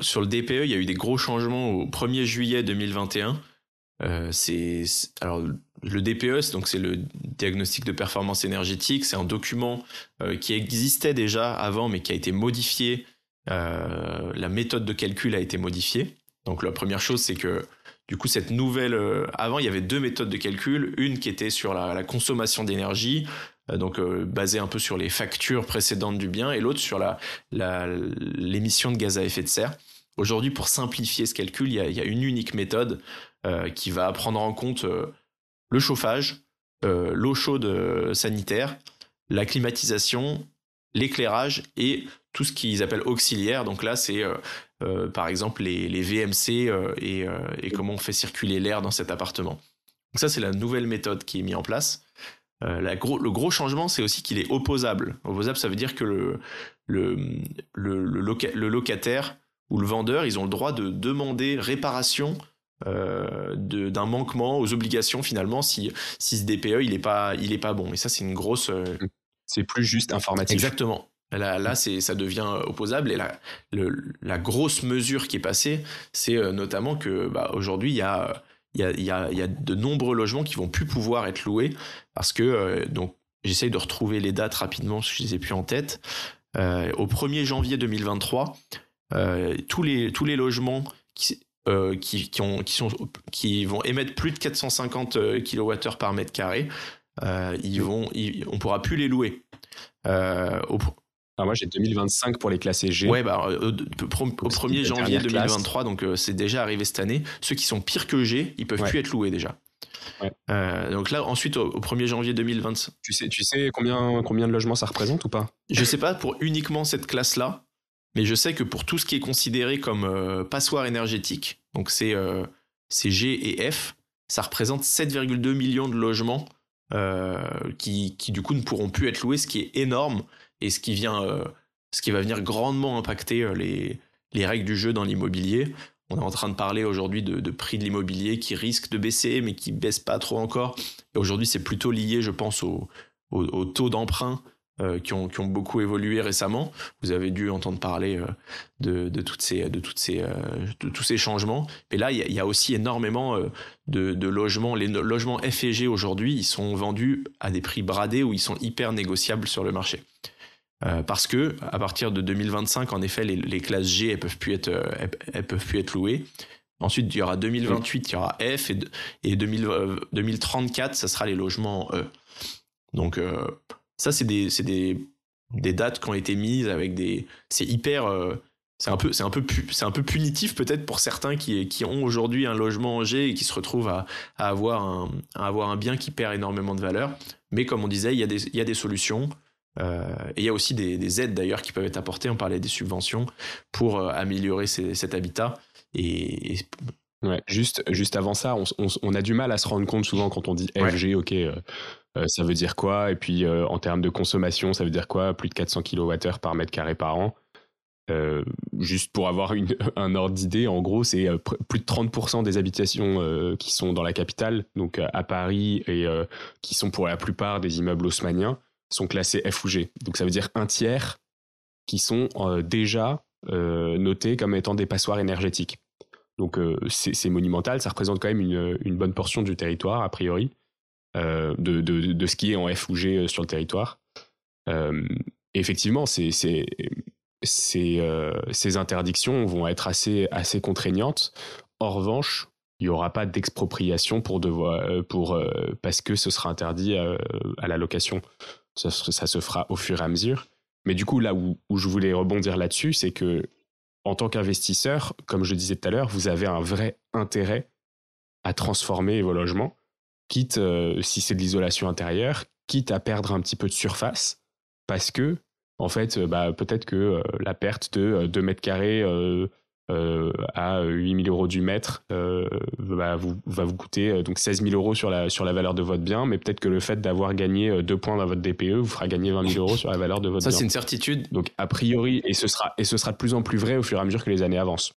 sur le DPE, il y a eu des gros changements au 1er juillet 2021. Euh, c'est alors le DPE, donc c'est le diagnostic de performance énergétique. C'est un document euh, qui existait déjà avant, mais qui a été modifié. Euh, la méthode de calcul a été modifiée. Donc la première chose, c'est que du coup cette nouvelle, euh, avant il y avait deux méthodes de calcul, une qui était sur la, consommation d'énergie, donc basée un peu sur les factures précédentes du bien, et l'autre sur la l'émission de gaz à effet de serre. Aujourd'hui, pour simplifier ce calcul, il y a, une unique méthode euh, qui va prendre en compte euh, le chauffage, euh, l'eau chaude sanitaire, la climatisation, l'éclairage et tout ce qu'ils appellent auxiliaire. Donc là, c'est par exemple les, VMC et, comment on fait circuler l'air dans cet appartement. Donc ça, c'est la nouvelle méthode qui est mise en place. Le gros changement, c'est aussi qu'il est opposable. Opposable, ça veut dire que le locataire ou le vendeur, ils ont le droit de demander réparation euh, d'un manquement aux obligations finalement si, si ce DPE il est pas il est pas bon. Et ça c'est une grosse euh, c'est plus juste informatique exactement. Là là c'est ça devient opposable. Et la le, la grosse mesure qui est passée c'est euh, notamment que bah, aujourd'hui il y a il y a, y, a, y a de nombreux logements qui vont plus pouvoir être loués parce que donc j'essaye de retrouver les dates rapidement parce que je les ai plus en tête. Au 1er janvier 2023 tous les tous les logements qui, euh, qui, qui, ont, qui, sont, qui vont émettre plus de 450 kWh par mètre carré, euh, ils vont, ils, on pourra plus les louer. Euh, au, ah, moi, j'ai 2025 pour les classes G. Ouais, bah, au, au 1er janvier 2023, donc c'est déjà arrivé cette année. Ceux qui sont pires que G, ils peuvent plus être loués déjà. Ouais. Euh, donc là, ensuite, au, 1er janvier 2025. Tu sais, tu sais combien, combien de logements ça représente ou pas? Je sais pas pour uniquement cette classe-là, mais je sais que pour tout ce qui est considéré comme euh, passoire énergétique, donc c'est euh, G et F, ça représente 7,2 millions de logements euh, qui, du coup ne pourront plus être loués, ce qui est énorme et ce qui, vient, euh, ce qui va venir grandement impacter les, les règles du jeu dans l'immobilier. On est en train de parler aujourd'hui de, prix de l'immobilier qui risque de baisser, mais qui baisse pas trop encore. Et aujourd'hui, c'est plutôt lié, je pense, au taux d'emprunt euh, qui, ont, beaucoup évolué récemment. Vous avez dû entendre parler euh, de, toutes ces, euh, tous ces changements. Mais là, il y, a aussi énormément de, logements. Les logements F et G aujourd'hui, ils sont vendus à des prix bradés ou ils sont hyper négociables sur le marché. Parce que à partir de 2025, en effet, les, classes G elles peuvent plus être, peuvent plus être louées. Ensuite, il y aura 2028, il y aura F et, et 2000, 2034, ça sera les logements E. Donc ça, c'est des, des, des, dates qui ont été mises avec des. C'est hyper. Euh, c'est un peu, c'est un peu, c'est un peu punitif peut-être pour certains qui, qui ont aujourd'hui un logement en G et qui se retrouvent à, à, avoir un, à avoir un bien qui perd énormément de valeur. Mais comme on disait, il y a des, il y a des solutions. Euh, et il y a aussi des, des aides d'ailleurs qui peuvent être apportées. On parlait des subventions pour euh, améliorer ces, cet habitat. Et, et... Ouais, juste, juste avant ça, on, on, on, a du mal à se rendre compte souvent quand on dit FG, ouais. ok, euh, ça veut dire quoi? Et puis euh, en termes de consommation, ça veut dire quoi? Plus de 400 kWh par mètre carré par an. Euh, juste pour avoir un ordre d'idée, en gros, c'est euh, plus de 30% des habitations euh, qui sont dans la capitale, donc à Paris, et qui sont pour la plupart des immeubles haussmanniens, sont classés F ou G. Donc ça veut dire un tiers qui sont déjà notés comme étant des passoires énergétiques. Donc c'est monumental, ça représente quand même une bonne portion du territoire, a priori. Euh, de, de, de, ce qui est en F ou G euh, sur le territoire. Euh, effectivement, c'est, ces, ces interdictions vont être assez, assez contraignantes. En revanche, il n'y aura pas d'expropriation pour devoir, pour, parce que ce sera interdit à, à la location. Ça, ça, se fera au fur et à mesure. Mais du coup, là où, où je voulais rebondir là-dessus, c'est que en tant qu'investisseur, comme je disais tout à l'heure, vous avez un vrai intérêt à transformer vos logements quitte, euh, si c'est de l'isolation intérieure, quitte à perdre un petit peu de surface, parce que, en fait, euh, bah, peut-être que euh, la perte de 2 mètres carrés à 8000 euros du mètre va, vous, va vous coûter donc 16 000 euros sur la, sur la valeur de votre bien, mais peut-être que le fait d'avoir gagné 2 points dans votre DPE vous fera gagner 20 000 euros sur la valeur de votre Ça, bien. Ça, c'est une certitude. Donc, a priori, et ce, sera, et ce sera de plus en plus vrai au fur et à mesure que les années avancent.